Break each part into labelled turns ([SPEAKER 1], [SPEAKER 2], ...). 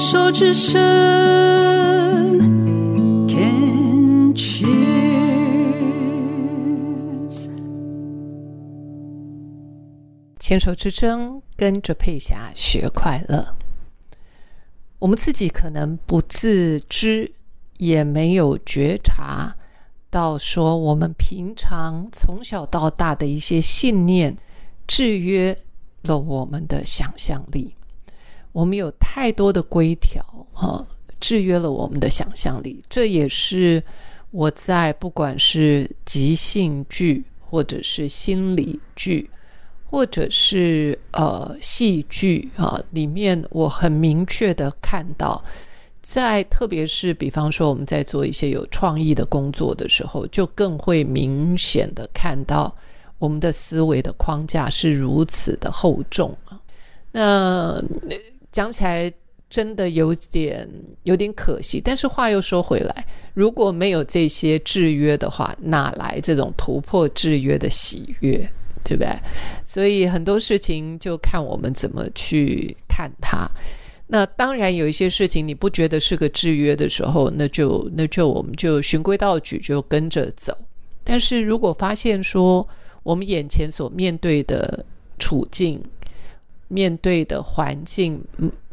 [SPEAKER 1] 手之声，Can cheers。
[SPEAKER 2] 牵手之声，跟着佩霞学快乐。我们自己可能不自知，也没有觉察到，说我们平常从小到大的一些信念，制约了我们的想象力。我们有太多的规条啊，制约了我们的想象力。这也是我在不管是即兴剧，或者是心理剧。或者是呃戏剧啊，里面我很明确的看到，在特别是比方说我们在做一些有创意的工作的时候，就更会明显的看到我们的思维的框架是如此的厚重啊。那讲起来真的有点有点可惜，但是话又说回来，如果没有这些制约的话，哪来这种突破制约的喜悦？对不对？所以很多事情就看我们怎么去看它。那当然有一些事情你不觉得是个制约的时候，那就那就我们就循规蹈矩就跟着走。但是如果发现说我们眼前所面对的处境、面对的环境、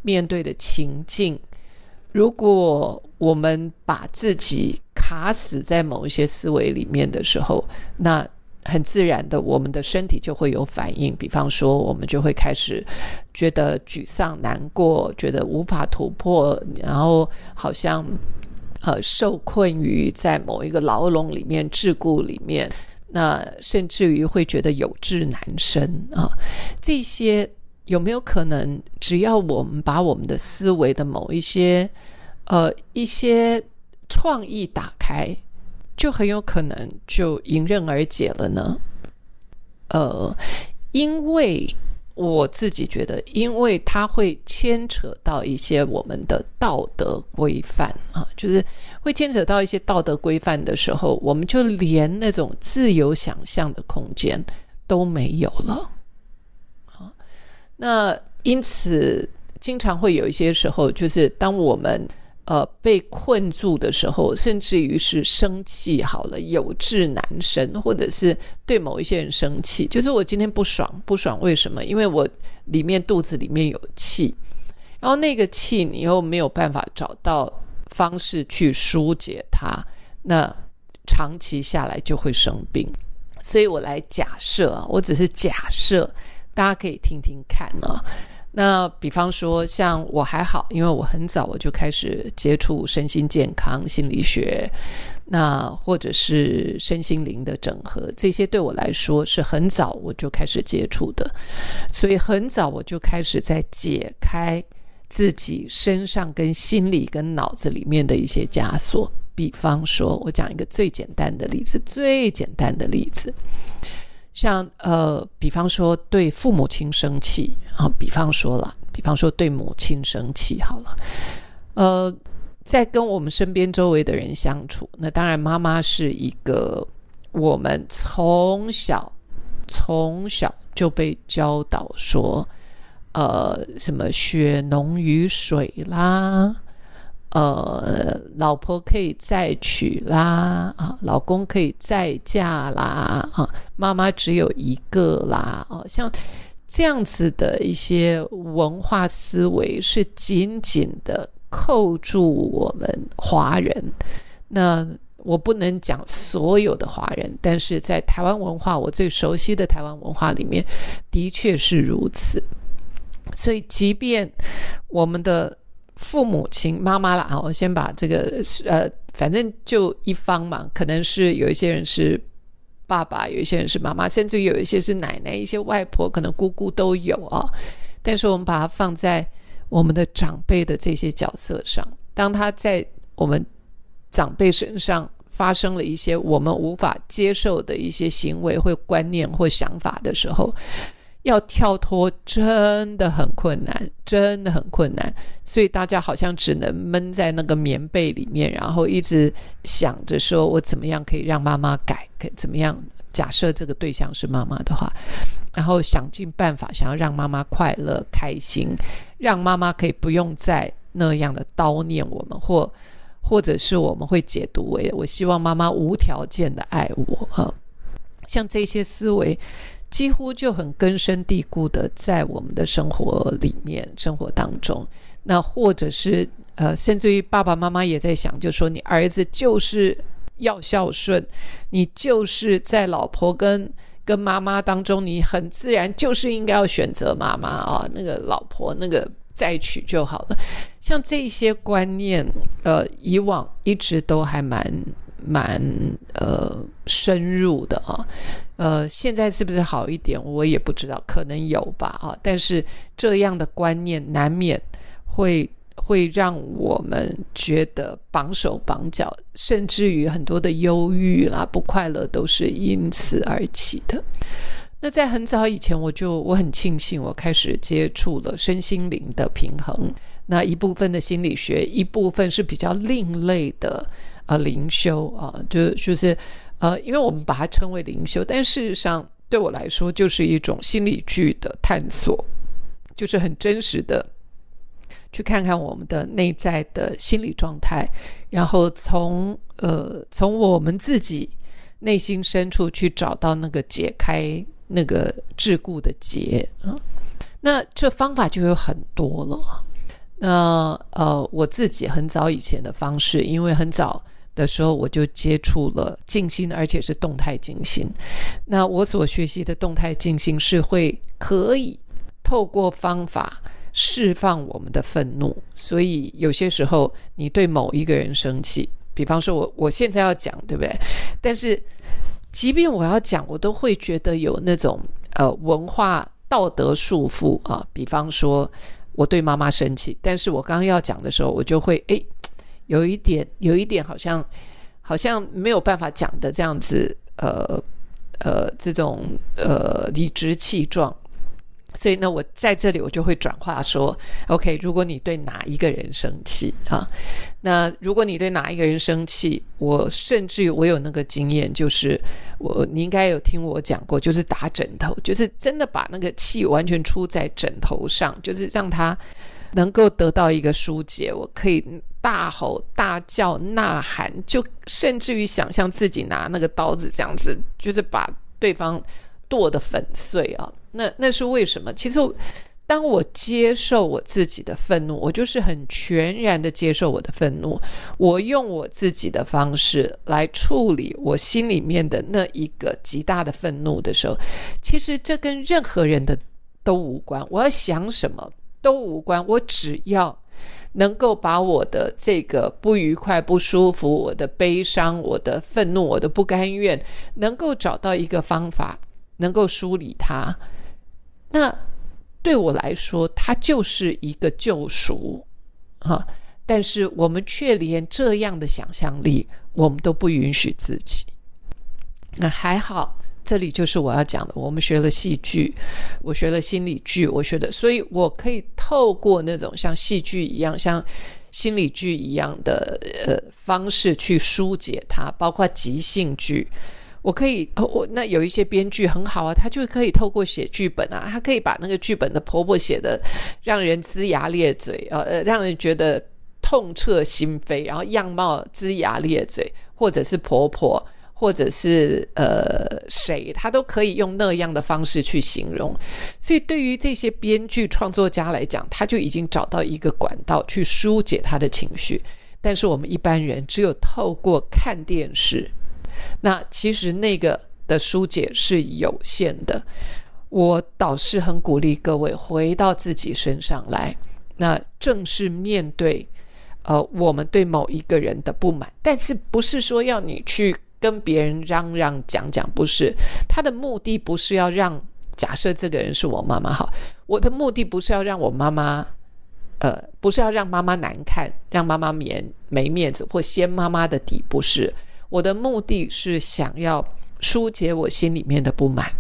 [SPEAKER 2] 面对的情境，如果我们把自己卡死在某一些思维里面的时候，那。很自然的，我们的身体就会有反应。比方说，我们就会开始觉得沮丧、难过，觉得无法突破，然后好像呃受困于在某一个牢笼里面、桎梏里面。那甚至于会觉得有志难伸啊。这些有没有可能？只要我们把我们的思维的某一些呃一些创意打开。就很有可能就迎刃而解了呢。呃，因为我自己觉得，因为它会牵扯到一些我们的道德规范啊，就是会牵扯到一些道德规范的时候，我们就连那种自由想象的空间都没有了。那因此，经常会有一些时候，就是当我们。呃，被困住的时候，甚至于是生气，好了，有志难伸，或者是对某一些人生气，就是我今天不爽，不爽为什么？因为我里面肚子里面有气，然后那个气你又没有办法找到方式去疏解它，那长期下来就会生病。所以我来假设啊，我只是假设，大家可以听听看啊。那比方说，像我还好，因为我很早我就开始接触身心健康心理学，那或者是身心灵的整合，这些对我来说是很早我就开始接触的，所以很早我就开始在解开自己身上跟心理跟脑子里面的一些枷锁。比方说，我讲一个最简单的例子，最简单的例子。像呃，比方说对父母亲生气啊，比方说了，比方说对母亲生气好了，呃，在跟我们身边周围的人相处，那当然妈妈是一个我们从小从小就被教导说，呃，什么血浓于水啦。呃，老婆可以再娶啦，啊，老公可以再嫁啦，啊，妈妈只有一个啦，哦，像这样子的一些文化思维是紧紧的扣住我们华人。那我不能讲所有的华人，但是在台湾文化，我最熟悉的台湾文化里面，的确是如此。所以，即便我们的。父母亲妈妈了啊！我先把这个呃，反正就一方嘛，可能是有一些人是爸爸，有一些人是妈妈，甚至有一些是奶奶，一些外婆，可能姑姑都有啊。但是我们把它放在我们的长辈的这些角色上，当他在我们长辈身上发生了一些我们无法接受的一些行为或观念或想法的时候。要跳脱真的很困难，真的很困难，所以大家好像只能闷在那个棉被里面，然后一直想着说我怎么样可以让妈妈改，可怎么样？假设这个对象是妈妈的话，然后想尽办法想要让妈妈快乐开心，让妈妈可以不用再那样的叨念我们，或或者是我们会解读为我希望妈妈无条件的爱我啊，像这些思维几乎就很根深蒂固的在我们的生活里面、生活当中。那或者是呃，甚至于爸爸妈妈也在想，就说你儿子就是要孝顺，你就是在老婆跟跟妈妈当中，你很自然就是应该要选择妈妈啊，那个老婆那个再娶就好了。像这些观念，呃，以往一直都还蛮蛮呃深入的啊，呃，现在是不是好一点，我也不知道，可能有吧啊，但是这样的观念难免。会会让我们觉得绑手绑脚，甚至于很多的忧郁啦、不快乐都是因此而起的。那在很早以前，我就我很庆幸，我开始接触了身心灵的平衡。那一部分的心理学，一部分是比较另类的呃灵修啊，就就是呃，因为我们把它称为灵修，但事实上对我来说，就是一种心理剧的探索，就是很真实的。去看看我们的内在的心理状态，然后从呃从我们自己内心深处去找到那个解开那个桎梏的结啊。那这方法就有很多了。那呃我自己很早以前的方式，因为很早的时候我就接触了静心，而且是动态静心。那我所学习的动态静心是会可以透过方法。释放我们的愤怒，所以有些时候你对某一个人生气，比方说我我现在要讲，对不对？但是即便我要讲，我都会觉得有那种呃文化道德束缚啊。比方说我对妈妈生气，但是我刚刚要讲的时候，我就会诶有一点有一点好像好像没有办法讲的这样子，呃呃这种呃理直气壮。所以呢，我在这里我就会转化说，OK，如果你对哪一个人生气啊，那如果你对哪一个人生气，我甚至我有那个经验，就是我你应该有听我讲过，就是打枕头，就是真的把那个气完全出在枕头上，就是让他能够得到一个疏解。我可以大吼大叫、呐喊，就甚至于想象自己拿那个刀子这样子，就是把对方剁得粉碎啊。那那是为什么？其实，当我接受我自己的愤怒，我就是很全然的接受我的愤怒。我用我自己的方式来处理我心里面的那一个极大的愤怒的时候，其实这跟任何人的都无关。我要想什么都无关，我只要能够把我的这个不愉快、不舒服、我的悲伤、我的愤怒、我的不甘愿，能够找到一个方法，能够梳理它。那对我来说，它就是一个救赎，哈！但是我们却连这样的想象力，我们都不允许自己。那还好，这里就是我要讲的。我们学了戏剧，我学了心理剧，我学的，所以我可以透过那种像戏剧一样、像心理剧一样的呃方式去疏解它，包括即兴剧。我可以，我那有一些编剧很好啊，他就可以透过写剧本啊，他可以把那个剧本的婆婆写的让人龇牙咧嘴，呃，让人觉得痛彻心扉，然后样貌龇牙咧嘴，或者是婆婆，或者是呃谁，他都可以用那样的方式去形容。所以对于这些编剧创作家来讲，他就已经找到一个管道去疏解他的情绪。但是我们一般人只有透过看电视。那其实那个的疏解是有限的，我倒是很鼓励各位回到自己身上来，那正是面对，呃，我们对某一个人的不满，但是不是说要你去跟别人嚷嚷讲讲，不是，他的目的不是要让，假设这个人是我妈妈好，我的目的不是要让我妈妈，呃，不是要让妈妈难看，让妈妈面没面子或掀妈妈的底，不是。我的目的是想要疏解我心里面的不满，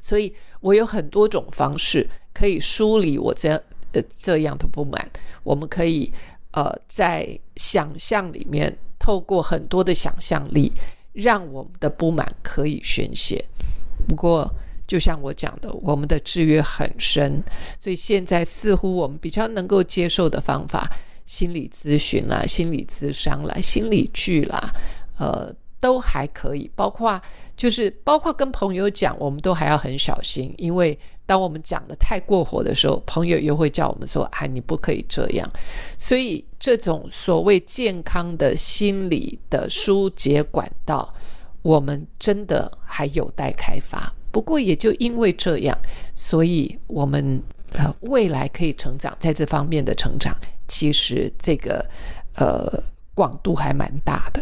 [SPEAKER 2] 所以我有很多种方式可以梳理我这呃这样的不满。我们可以呃在想象里面，透过很多的想象力，让我们的不满可以宣泄。不过就像我讲的，我们的制约很深，所以现在似乎我们比较能够接受的方法，心理咨询啦、心理咨商啦、心理剧啦，呃，都还可以。包括就是包括跟朋友讲，我们都还要很小心，因为当我们讲的太过火的时候，朋友又会叫我们说：“哎，你不可以这样。”所以这种所谓健康的心理的疏解管道。我们真的还有待开发，不过也就因为这样，所以我们呃未来可以成长，在这方面的成长，其实这个呃广度还蛮大的。